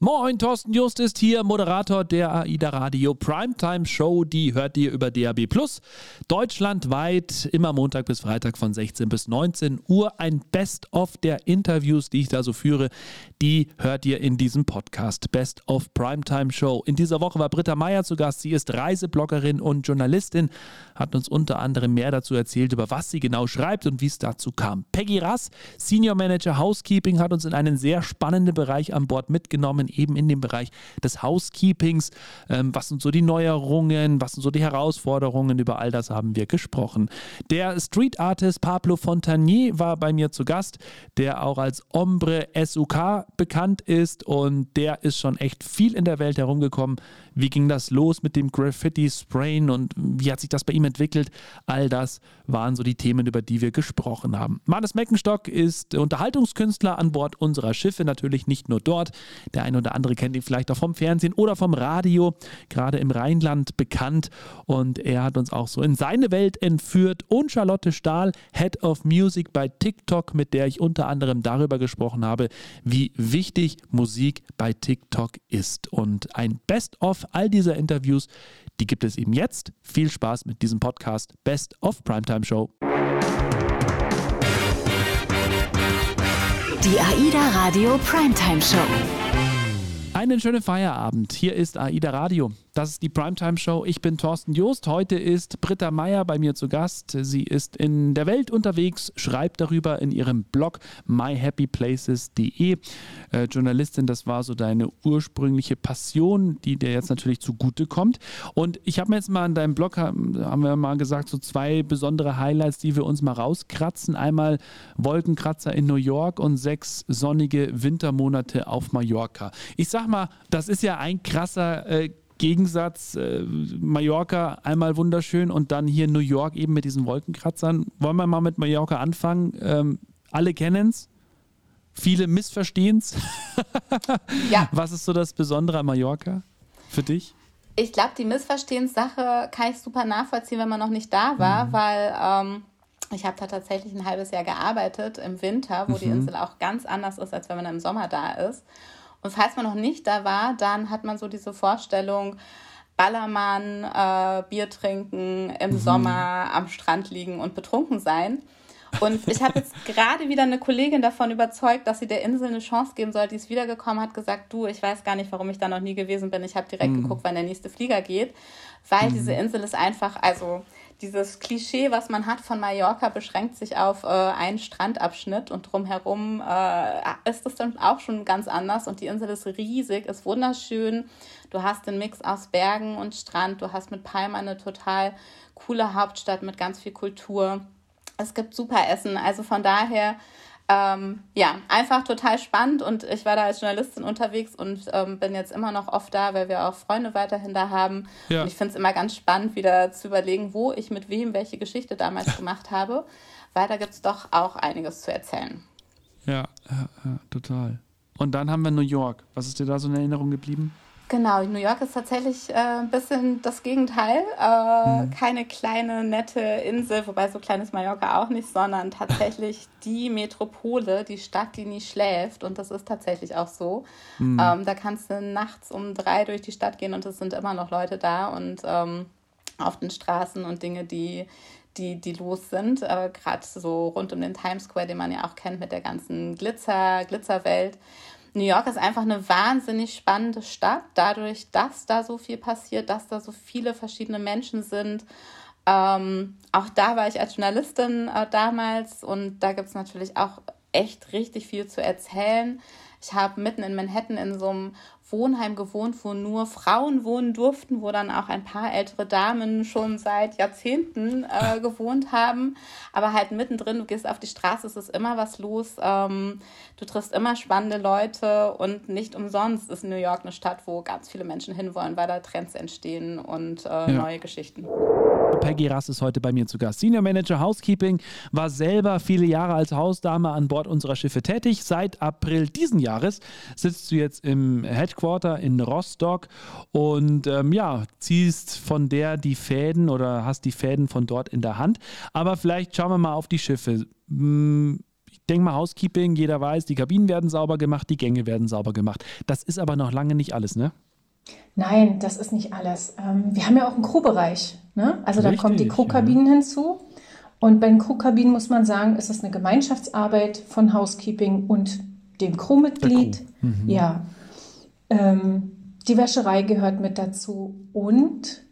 Moin, Thorsten Just ist hier, Moderator der AIDA Radio Primetime Show. Die hört ihr über DAB Plus. Deutschlandweit immer Montag bis Freitag von 16 bis 19 Uhr. Ein Best-of der Interviews, die ich da so führe, die hört ihr in diesem Podcast. Best of Primetime Show. In dieser Woche war Britta Meier zu Gast. Sie ist Reisebloggerin und Journalistin, hat uns unter anderem mehr dazu erzählt, über was sie genau schreibt und wie es dazu kam. Peggy Rass, Senior Manager Housekeeping, hat uns in einen sehr spannenden Bereich an Bord mitgenommen eben in dem Bereich des Housekeepings. Ähm, was sind so die Neuerungen? Was sind so die Herausforderungen? Über all das haben wir gesprochen. Der Street Artist Pablo Fontanier war bei mir zu Gast, der auch als Ombre SUK bekannt ist und der ist schon echt viel in der Welt herumgekommen. Wie ging das los mit dem Graffiti-Sprayen und wie hat sich das bei ihm entwickelt? All das waren so die Themen, über die wir gesprochen haben. Manes Meckenstock ist Unterhaltungskünstler an Bord unserer Schiffe, natürlich nicht nur dort. Der eine oder andere kennt ihn vielleicht auch vom Fernsehen oder vom Radio, gerade im Rheinland bekannt. Und er hat uns auch so in seine Welt entführt. Und Charlotte Stahl, Head of Music bei TikTok, mit der ich unter anderem darüber gesprochen habe, wie wichtig Musik bei TikTok ist. Und ein Best-of all dieser Interviews, die gibt es eben jetzt. Viel Spaß mit diesem Podcast Best of Primetime Show. Die AIDA Radio Primetime Show. Einen schönen Feierabend. Hier ist AIDA Radio. Das ist die Primetime Show. Ich bin Thorsten Joost. Heute ist Britta Meier bei mir zu Gast. Sie ist in der Welt unterwegs, schreibt darüber in ihrem Blog myhappyplaces.de. Äh, Journalistin, das war so deine ursprüngliche Passion, die dir jetzt natürlich zugute kommt. Und ich habe mir jetzt mal in deinem Blog, haben wir mal gesagt, so zwei besondere Highlights, die wir uns mal rauskratzen. Einmal Wolkenkratzer in New York und sechs sonnige Wintermonate auf Mallorca. Ich sag mal, das ist ja ein krasser äh, Gegensatz, äh, Mallorca einmal wunderschön und dann hier New York eben mit diesen Wolkenkratzern. Wollen wir mal mit Mallorca anfangen? Ähm, alle kennen es, viele missverstehen es. ja. Was ist so das Besondere an Mallorca für dich? Ich glaube, die Missverstehenssache kann ich super nachvollziehen, wenn man noch nicht da war, mhm. weil ähm, ich habe da tatsächlich ein halbes Jahr gearbeitet im Winter, wo mhm. die Insel auch ganz anders ist, als wenn man im Sommer da ist. Und falls man noch nicht da war, dann hat man so diese Vorstellung, Ballermann, äh, Bier trinken, im mhm. Sommer am Strand liegen und betrunken sein. Und ich habe jetzt gerade wieder eine Kollegin davon überzeugt, dass sie der Insel eine Chance geben soll. Die ist wiedergekommen, hat gesagt, du, ich weiß gar nicht, warum ich da noch nie gewesen bin. Ich habe direkt mhm. geguckt, wann der nächste Flieger geht, weil mhm. diese Insel ist einfach, also dieses Klischee, was man hat von Mallorca, beschränkt sich auf äh, einen Strandabschnitt und drumherum äh, ist es dann auch schon ganz anders und die Insel ist riesig, ist wunderschön. Du hast den Mix aus Bergen und Strand, du hast mit Palma eine total coole Hauptstadt mit ganz viel Kultur. Es gibt super Essen, also von daher ähm, ja, einfach total spannend und ich war da als Journalistin unterwegs und ähm, bin jetzt immer noch oft da, weil wir auch Freunde weiterhin da haben. Ja. Und ich finde es immer ganz spannend, wieder zu überlegen, wo ich mit wem welche Geschichte damals gemacht habe, weil da gibt es doch auch einiges zu erzählen. Ja, ja, ja, total. Und dann haben wir New York. Was ist dir da so in Erinnerung geblieben? Genau, New York ist tatsächlich äh, ein bisschen das Gegenteil. Äh, mhm. Keine kleine, nette Insel, wobei so klein ist Mallorca auch nicht, sondern tatsächlich die Metropole, die Stadt, die nie schläft. Und das ist tatsächlich auch so. Mhm. Ähm, da kannst du nachts um drei durch die Stadt gehen und es sind immer noch Leute da und ähm, auf den Straßen und Dinge, die, die, die los sind. Äh, Gerade so rund um den Times Square, den man ja auch kennt mit der ganzen Glitzer, Glitzerwelt. New York ist einfach eine wahnsinnig spannende Stadt, dadurch, dass da so viel passiert, dass da so viele verschiedene Menschen sind. Ähm, auch da war ich als Journalistin äh, damals und da gibt es natürlich auch echt richtig viel zu erzählen. Ich habe mitten in Manhattan in so einem Wohnheim gewohnt, wo nur Frauen wohnen durften, wo dann auch ein paar ältere Damen schon seit Jahrzehnten äh, gewohnt haben. Aber halt mittendrin, du gehst auf die Straße, es ist immer was los. Ähm, du triffst immer spannende Leute und nicht umsonst ist New York eine Stadt, wo ganz viele Menschen hinwollen, weil da Trends entstehen und äh, ja. neue Geschichten. Peggy Rass ist heute bei mir zu Gast. Senior Manager Housekeeping, war selber viele Jahre als Hausdame an Bord unserer Schiffe tätig. Seit April diesen Jahres sitzt du jetzt im Headquarter in Rostock und ähm, ja, ziehst von der die Fäden oder hast die Fäden von dort in der Hand. Aber vielleicht schauen wir mal auf die Schiffe. Hm, denke mal, Housekeeping, jeder weiß, die Kabinen werden sauber gemacht, die Gänge werden sauber gemacht. Das ist aber noch lange nicht alles, ne? Nein, das ist nicht alles. Ähm, wir haben ja auch einen Crewbereich. Ne? Also Richtig, da kommen die Crewkabinen ja. hinzu. Und bei den Crewkabinen muss man sagen, ist es eine Gemeinschaftsarbeit von Housekeeping und dem Crewmitglied. Crew. Mhm. Ja. Ähm, die Wäscherei gehört mit dazu. Und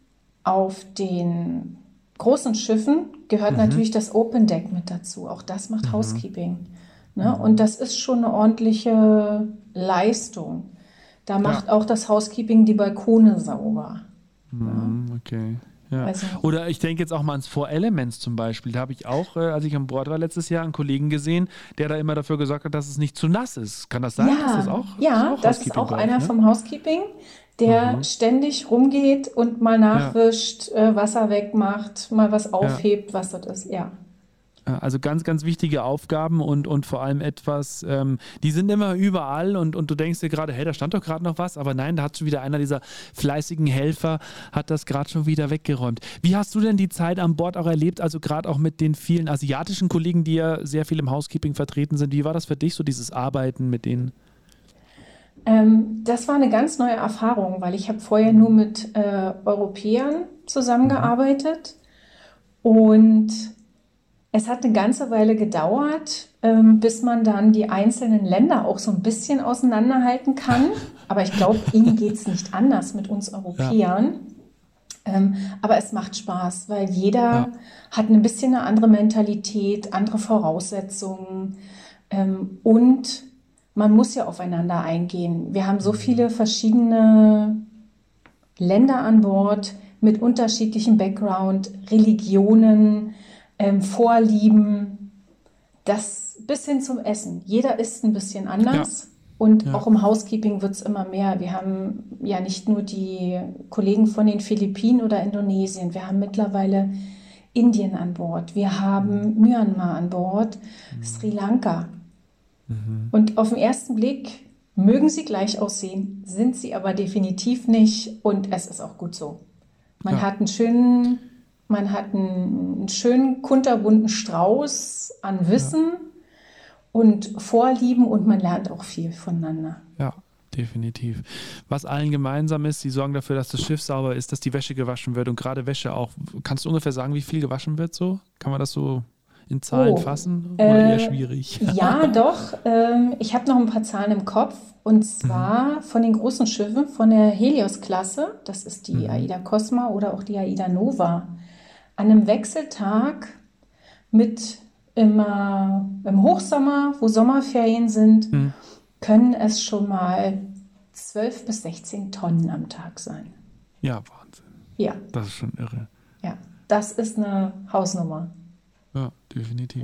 auf den großen Schiffen gehört mhm. natürlich das Open Deck mit dazu. Auch das macht mhm. Housekeeping. Ne? Mhm. Und das ist schon eine ordentliche Leistung. Da macht ja. auch das Housekeeping die Balkone sauber. Mhm, okay. Ja. Oder ich denke jetzt auch mal ans Four Elements zum Beispiel. Da habe ich auch, äh, als ich an Bord war letztes Jahr, einen Kollegen gesehen, der da immer dafür gesorgt hat, dass es nicht zu nass ist. Kann das sein? Ja, das, auch, ja, das, das ist auch einer ne? vom Housekeeping, der mhm. ständig rumgeht und mal nachwischt, ja. äh, Wasser wegmacht, mal was aufhebt, was das ist. Ja. Also ganz, ganz wichtige Aufgaben und, und vor allem etwas, ähm, die sind immer überall und, und du denkst dir gerade, hey, da stand doch gerade noch was, aber nein, da hat schon wieder einer dieser fleißigen Helfer, hat das gerade schon wieder weggeräumt. Wie hast du denn die Zeit an Bord auch erlebt, also gerade auch mit den vielen asiatischen Kollegen, die ja sehr viel im Housekeeping vertreten sind, wie war das für dich, so dieses Arbeiten mit denen? Ähm, das war eine ganz neue Erfahrung, weil ich habe vorher nur mit äh, Europäern zusammengearbeitet und es hat eine ganze Weile gedauert, ähm, bis man dann die einzelnen Länder auch so ein bisschen auseinanderhalten kann. Aber ich glaube, ihnen geht es nicht anders mit uns Europäern. Ja. Ähm, aber es macht Spaß, weil jeder ja. hat ein bisschen eine andere Mentalität, andere Voraussetzungen. Ähm, und man muss ja aufeinander eingehen. Wir haben so mhm. viele verschiedene Länder an Bord mit unterschiedlichem Background, Religionen, ähm, Vorlieben, das bis hin zum Essen. Jeder isst ein bisschen anders. Ja. Und ja. auch im Housekeeping wird es immer mehr. Wir haben ja nicht nur die Kollegen von den Philippinen oder Indonesien, wir haben mittlerweile Indien an Bord, wir haben mhm. Myanmar an Bord, mhm. Sri Lanka. Mhm. Und auf den ersten Blick mögen sie gleich aussehen, sind sie aber definitiv nicht und es ist auch gut so. Man ja. hat einen schönen man hat einen schönen kunterbunten Strauß an Wissen ja. und Vorlieben und man lernt auch viel voneinander. Ja, definitiv. Was allen gemeinsam ist, sie sorgen dafür, dass das Schiff sauber ist, dass die Wäsche gewaschen wird und gerade Wäsche auch. Kannst du ungefähr sagen, wie viel gewaschen wird so? Kann man das so in Zahlen oh, fassen oder äh, eher schwierig? Ja, doch. Ähm, ich habe noch ein paar Zahlen im Kopf. Und zwar mhm. von den großen Schiffen, von der Helios-Klasse, das ist die mhm. Aida Cosma oder auch die Aida Nova an einem Wechseltag mit immer im Hochsommer, wo Sommerferien sind, mhm. können es schon mal 12 bis 16 Tonnen am Tag sein. Ja, Wahnsinn. Ja. Das ist schon irre. Ja, das ist eine Hausnummer. Ja, definitiv.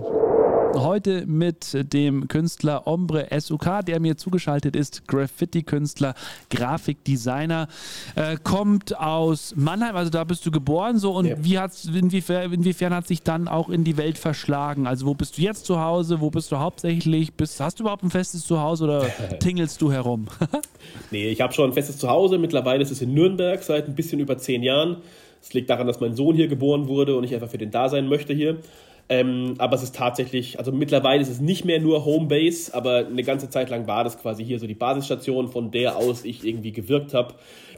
Heute mit dem Künstler Ombre SUK, der mir zugeschaltet ist, Graffiti-Künstler, Grafikdesigner, äh, kommt aus Mannheim, also da bist du geboren so und ja. wie hat's, inwiefern, inwiefern hat sich dann auch in die Welt verschlagen? Also wo bist du jetzt zu Hause, wo bist du hauptsächlich? Bist, hast du überhaupt ein festes Zuhause oder tingelst du herum? nee, ich habe schon ein festes Zuhause, mittlerweile ist es in Nürnberg seit ein bisschen über zehn Jahren. Es liegt daran, dass mein Sohn hier geboren wurde und ich einfach für den da sein möchte hier. Ähm, aber es ist tatsächlich, also mittlerweile ist es nicht mehr nur Homebase, aber eine ganze Zeit lang war das quasi hier so die Basisstation, von der aus ich irgendwie gewirkt habe.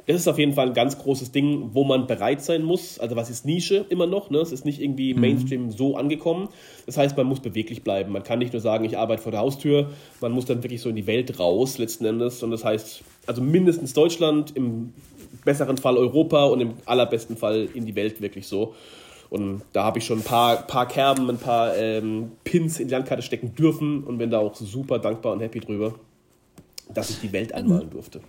Das ist auf jeden Fall ein ganz großes Ding, wo man bereit sein muss. Also was ist Nische immer noch? Ne? Es ist nicht irgendwie mhm. Mainstream so angekommen. Das heißt, man muss beweglich bleiben. Man kann nicht nur sagen, ich arbeite vor der Haustür. Man muss dann wirklich so in die Welt raus letzten Endes. Und das heißt, also mindestens Deutschland, im besseren Fall Europa und im allerbesten Fall in die Welt wirklich so. Und da habe ich schon ein paar, paar Kerben, ein paar ähm, Pins in die Landkarte stecken dürfen und bin da auch super dankbar und happy drüber, dass ich die Welt anmalen durfte.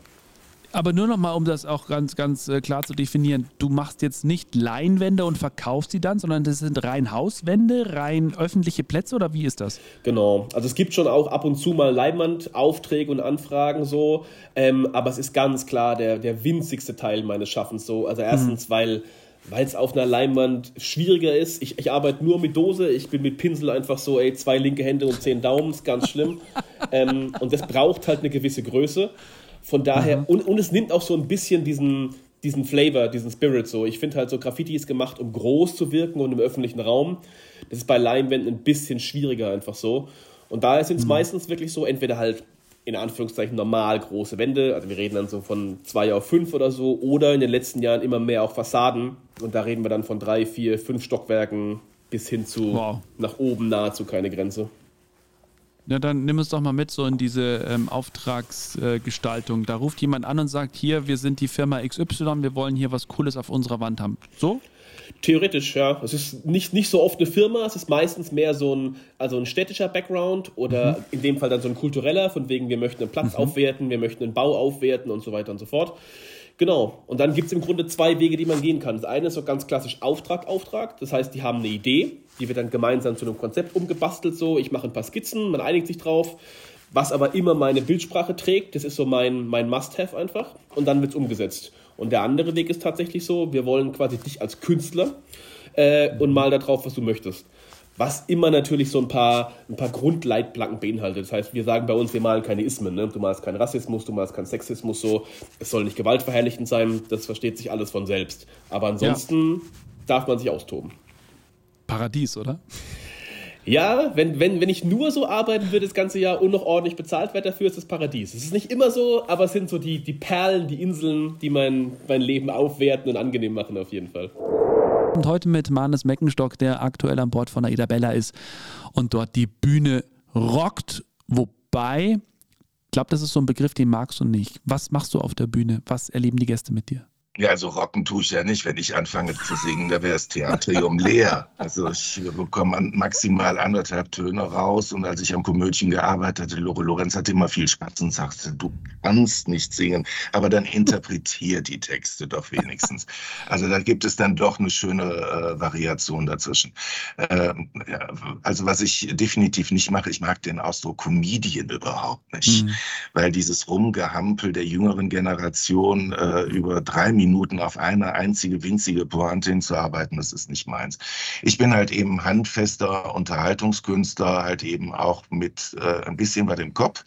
Aber nur noch mal, um das auch ganz, ganz äh, klar zu definieren. Du machst jetzt nicht Leinwände und verkaufst sie dann, sondern das sind rein Hauswände, rein öffentliche Plätze oder wie ist das? Genau. Also es gibt schon auch ab und zu mal Leinwandaufträge und Anfragen so, ähm, aber es ist ganz klar der, der winzigste Teil meines Schaffens so. Also erstens, mhm. weil weil es auf einer Leinwand schwieriger ist. Ich, ich arbeite nur mit Dose, ich bin mit Pinsel einfach so, ey, zwei linke Hände und zehn Daumen, ist ganz schlimm. ähm, und das braucht halt eine gewisse Größe. Von daher, mhm. und, und es nimmt auch so ein bisschen diesen, diesen Flavor, diesen Spirit so. Ich finde halt so, Graffiti ist gemacht, um groß zu wirken und im öffentlichen Raum. Das ist bei Leinwänden ein bisschen schwieriger einfach so. Und da sind es mhm. meistens wirklich so, entweder halt in Anführungszeichen normal große Wände, also wir reden dann so von zwei auf fünf oder so, oder in den letzten Jahren immer mehr auch Fassaden. Und da reden wir dann von drei, vier, fünf Stockwerken bis hin zu wow. nach oben nahezu keine Grenze. Ja, dann nimm uns doch mal mit so in diese ähm, Auftragsgestaltung. Äh, da ruft jemand an und sagt, hier, wir sind die Firma XY, wir wollen hier was Cooles auf unserer Wand haben. So? Theoretisch, ja. Es ist nicht, nicht so oft eine Firma, es ist meistens mehr so ein, also ein städtischer Background oder mhm. in dem Fall dann so ein kultureller, von wegen wir möchten einen Platz mhm. aufwerten, wir möchten einen Bau aufwerten und so weiter und so fort. Genau. Und dann gibt es im Grunde zwei Wege, die man gehen kann. Das eine ist so ganz klassisch Auftrag, Auftrag. Das heißt, die haben eine Idee, die wird dann gemeinsam zu einem Konzept umgebastelt. So, ich mache ein paar Skizzen, man einigt sich drauf. Was aber immer meine Bildsprache trägt, das ist so mein, mein Must-Have einfach. Und dann wird es umgesetzt. Und der andere Weg ist tatsächlich so, wir wollen quasi dich als Künstler äh, und mal darauf, was du möchtest. Was immer natürlich so ein paar, ein paar Grundleitplanken beinhaltet. Das heißt, wir sagen bei uns, wir malen keine Ismen. Ne? Du malst keinen Rassismus, du malst keinen Sexismus so. Es soll nicht gewaltverherrlichend sein, das versteht sich alles von selbst. Aber ansonsten ja. darf man sich austoben. Paradies, oder? Ja, wenn, wenn, wenn ich nur so arbeiten würde das ganze Jahr und noch ordentlich bezahlt werde dafür, ist das Paradies. Es ist nicht immer so, aber es sind so die, die Perlen, die Inseln, die mein, mein Leben aufwerten und angenehm machen auf jeden Fall. Und heute mit Manes Meckenstock, der aktuell an Bord von der Ida Bella ist und dort die Bühne rockt. Wobei, ich glaube, das ist so ein Begriff, den magst du nicht. Was machst du auf der Bühne? Was erleben die Gäste mit dir? Ja, also rocken tue ich ja nicht. Wenn ich anfange zu singen, da wäre das Theatrium leer. Also ich bekomme maximal anderthalb Töne raus. Und als ich am Komödien gearbeitet hatte, Lore Lorenz hatte immer viel Spaß und sagte, du kannst nicht singen, aber dann interpretier die Texte doch wenigstens. Also da gibt es dann doch eine schöne äh, Variation dazwischen. Äh, ja, also was ich definitiv nicht mache, ich mag den Ausdruck Comedian überhaupt nicht. Mhm. Weil dieses Rumgehampel der jüngeren Generation äh, über drei Minuten Minuten auf eine einzige winzige Pointe hinzuarbeiten, das ist nicht meins. Ich bin halt eben handfester Unterhaltungskünstler, halt eben auch mit äh, ein bisschen bei dem Kopf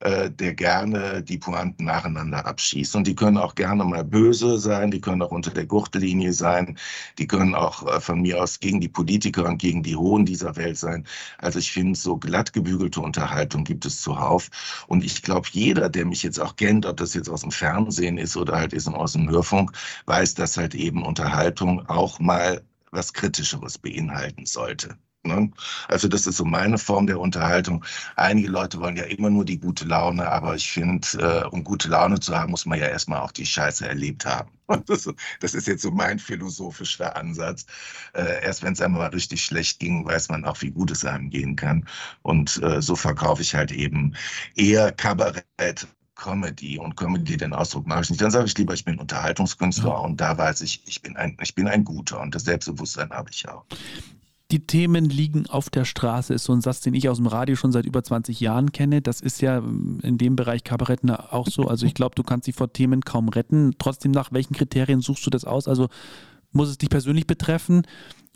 äh, der gerne die Pointen nacheinander abschießt. Und die können auch gerne mal böse sein, die können auch unter der Gurtellinie sein, die können auch äh, von mir aus gegen die Politiker und gegen die Hohen dieser Welt sein. Also ich finde, so glatt gebügelte Unterhaltung gibt es zuhauf. Und ich glaube, jeder, der mich jetzt auch kennt, ob das jetzt aus dem Fernsehen ist oder halt ist aus dem Hörfunk, weiß, dass halt eben Unterhaltung auch mal was Kritischeres beinhalten sollte. Ne? Also das ist so meine Form der Unterhaltung. Einige Leute wollen ja immer nur die gute Laune, aber ich finde, äh, um gute Laune zu haben, muss man ja erstmal auch die Scheiße erlebt haben. Das, das, ist jetzt so mein philosophischer Ansatz. Äh, erst wenn es einem mal richtig schlecht ging, weiß man auch, wie gut es einem gehen kann. Und äh, so verkaufe ich halt eben eher Kabarett Comedy und Comedy, den Ausdruck mache ich nicht. Dann sage ich lieber, ich bin Unterhaltungskünstler ja. und da weiß ich, ich bin ein, ich bin ein guter und das Selbstbewusstsein habe ich auch die Themen liegen auf der Straße, ist so ein Satz, den ich aus dem Radio schon seit über 20 Jahren kenne. Das ist ja ähm, in dem Bereich Kabaretten auch so. Also ich glaube, du kannst dich vor Themen kaum retten. Trotzdem, nach welchen Kriterien suchst du das aus? Also muss es dich persönlich betreffen,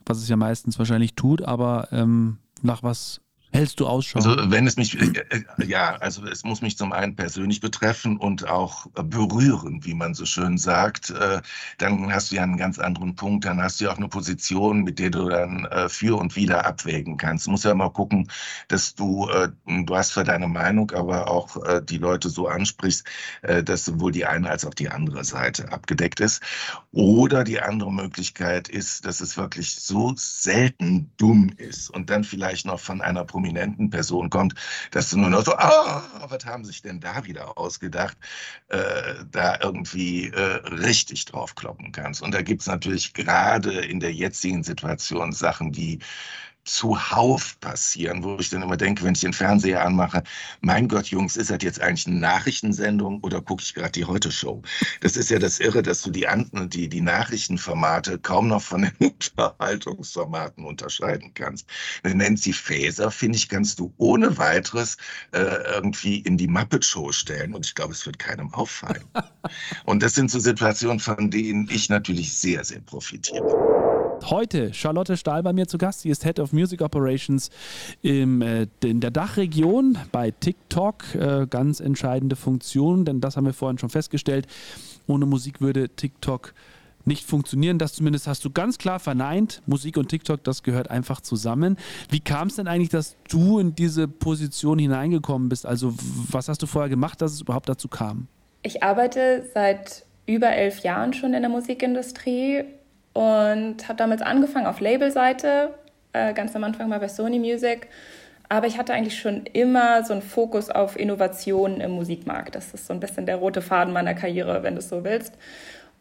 was es ja meistens wahrscheinlich tut, aber ähm, nach was hältst du Ausschau? Also wenn es mich, äh, äh, ja, also es muss mich zum einen persönlich betreffen und auch berühren, wie man so schön sagt. Äh, dann hast du ja einen ganz anderen Punkt, dann hast du ja auch eine Position, mit der du dann für und wieder abwägen kannst. Du musst ja mal gucken, dass du, du hast zwar deine Meinung, aber auch die Leute so ansprichst, dass sowohl die eine als auch die andere Seite abgedeckt ist. Oder die andere Möglichkeit ist, dass es wirklich so selten dumm ist und dann vielleicht noch von einer Prominenz prominenten Person kommt, dass du nur noch so, ah, was haben sich denn da wieder ausgedacht, äh, da irgendwie äh, richtig draufkloppen kannst. Und da gibt es natürlich gerade in der jetzigen Situation Sachen, die zuhauf passieren, wo ich dann immer denke, wenn ich den Fernseher anmache, mein Gott, Jungs, ist das jetzt eigentlich eine Nachrichtensendung oder gucke ich gerade die Heute-Show? Das ist ja das Irre, dass du die, die, die Nachrichtenformate kaum noch von den Unterhaltungsformaten unterscheiden kannst. Eine Nancy Faeser, finde ich, kannst du ohne weiteres äh, irgendwie in die Muppet-Show stellen und ich glaube, es wird keinem auffallen. und das sind so Situationen, von denen ich natürlich sehr, sehr profitiere. Heute Charlotte Stahl bei mir zu Gast. Sie ist Head of Music Operations im, äh, in der Dachregion bei TikTok. Äh, ganz entscheidende Funktion, denn das haben wir vorhin schon festgestellt. Ohne Musik würde TikTok nicht funktionieren. Das zumindest hast du ganz klar verneint. Musik und TikTok, das gehört einfach zusammen. Wie kam es denn eigentlich, dass du in diese Position hineingekommen bist? Also was hast du vorher gemacht, dass es überhaupt dazu kam? Ich arbeite seit über elf Jahren schon in der Musikindustrie und habe damals angefangen auf Labelseite, äh, ganz am Anfang mal bei Sony Music. Aber ich hatte eigentlich schon immer so einen Fokus auf Innovationen im Musikmarkt. Das ist so ein bisschen der rote Faden meiner Karriere, wenn du es so willst.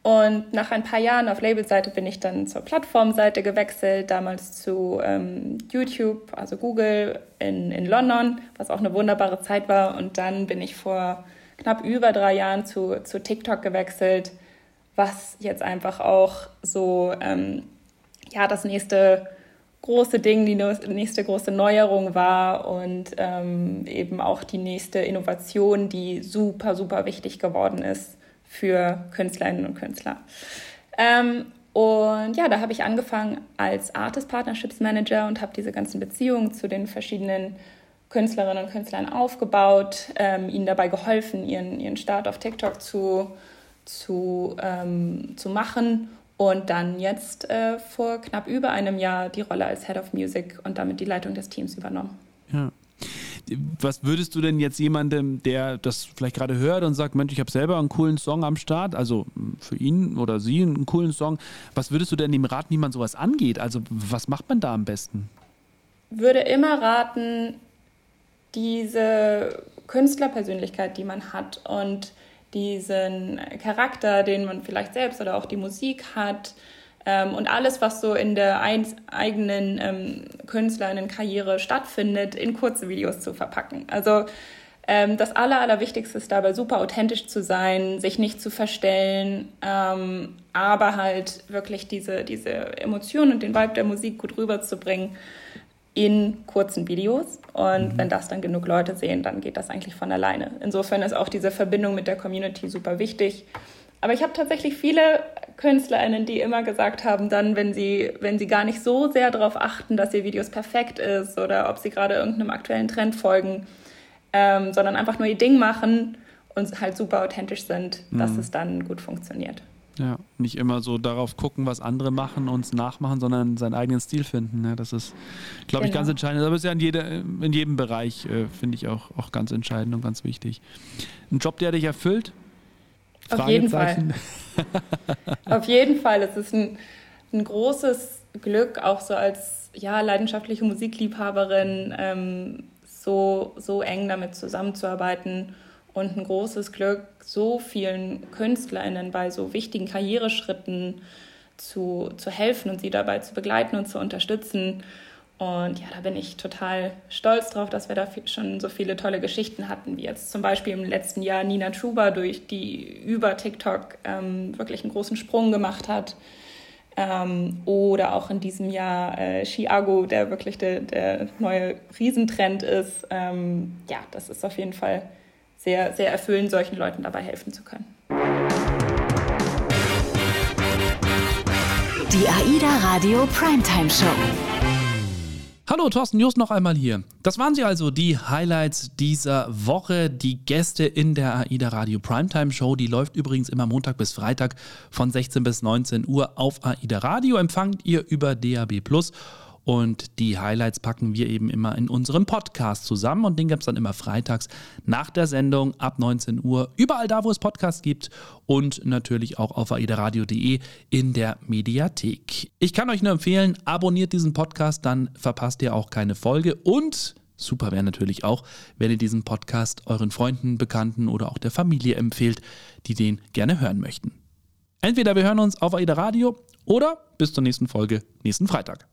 Und nach ein paar Jahren auf Labelseite bin ich dann zur Plattformseite gewechselt, damals zu ähm, YouTube, also Google in, in London, was auch eine wunderbare Zeit war. Und dann bin ich vor knapp über drei Jahren zu, zu TikTok gewechselt, was jetzt einfach auch so ähm, ja, das nächste große Ding, die nächste große Neuerung war und ähm, eben auch die nächste Innovation, die super, super wichtig geworden ist für Künstlerinnen und Künstler. Ähm, und ja, da habe ich angefangen als Artist Partnerships Manager und habe diese ganzen Beziehungen zu den verschiedenen Künstlerinnen und Künstlern aufgebaut, ähm, ihnen dabei geholfen, ihren, ihren Start auf TikTok zu, zu, ähm, zu machen und dann jetzt äh, vor knapp über einem Jahr die Rolle als Head of Music und damit die Leitung des Teams übernommen. Ja. Was würdest du denn jetzt jemandem, der das vielleicht gerade hört und sagt, Mensch, ich habe selber einen coolen Song am Start, also für ihn oder sie einen coolen Song, was würdest du denn ihm raten, wie man sowas angeht? Also was macht man da am besten? Würde immer raten, diese Künstlerpersönlichkeit, die man hat und diesen Charakter, den man vielleicht selbst oder auch die Musik hat, ähm, und alles, was so in der eigenen ähm, Künstlerinnenkarriere stattfindet, in kurze Videos zu verpacken. Also ähm, das Aller, Allerwichtigste ist dabei, super authentisch zu sein, sich nicht zu verstellen, ähm, aber halt wirklich diese, diese Emotionen und den Vibe der Musik gut rüberzubringen in kurzen Videos. Und mhm. wenn das dann genug Leute sehen, dann geht das eigentlich von alleine. Insofern ist auch diese Verbindung mit der Community super wichtig. Aber ich habe tatsächlich viele KünstlerInnen, die immer gesagt haben, dann, wenn sie, wenn sie gar nicht so sehr darauf achten, dass ihr Videos perfekt ist oder ob sie gerade irgendeinem aktuellen Trend folgen, ähm, sondern einfach nur ihr Ding machen und halt super authentisch sind, mhm. dass es dann gut funktioniert. Ja, nicht immer so darauf gucken, was andere machen und es nachmachen, sondern seinen eigenen Stil finden. Ja, das ist, glaube genau. ich, ganz genau. entscheidend. Aber es ist ja in, jeder, in jedem Bereich, äh, finde ich, auch, auch ganz entscheidend und ganz wichtig. Ein Job, der dich erfüllt, auf jeden Fall. Auf jeden Fall. Es ist ein, ein großes Glück, auch so als ja, leidenschaftliche Musikliebhaberin ähm, so, so eng damit zusammenzuarbeiten und ein großes Glück, so vielen KünstlerInnen bei so wichtigen Karriereschritten zu, zu helfen und sie dabei zu begleiten und zu unterstützen. Und ja, da bin ich total stolz drauf, dass wir da schon so viele tolle Geschichten hatten, wie jetzt zum Beispiel im letzten Jahr Nina Chuba, durch die über TikTok ähm, wirklich einen großen Sprung gemacht hat. Ähm, oder auch in diesem Jahr äh, Chiago, der wirklich der, der neue Riesentrend ist. Ähm, ja, das ist auf jeden Fall sehr, sehr erfüllend, solchen Leuten dabei helfen zu können. Die AIDA Radio Primetime Show. Hallo, Thorsten Just noch einmal hier. Das waren sie also, die Highlights dieser Woche. Die Gäste in der AIDA Radio Primetime Show, die läuft übrigens immer Montag bis Freitag von 16 bis 19 Uhr auf AIDA Radio. Empfangt ihr über DAB Plus und die Highlights packen wir eben immer in unserem Podcast zusammen und den gibt es dann immer freitags nach der Sendung ab 19 Uhr. Überall da, wo es Podcasts gibt und natürlich auch auf aideradio.de in der Mediathek. Ich kann euch nur empfehlen, abonniert diesen Podcast, dann verpasst ihr auch keine Folge und Super wäre natürlich auch, wenn ihr diesen Podcast euren Freunden, Bekannten oder auch der Familie empfehlt, die den gerne hören möchten. Entweder wir hören uns auf AIDA Radio oder bis zur nächsten Folge nächsten Freitag.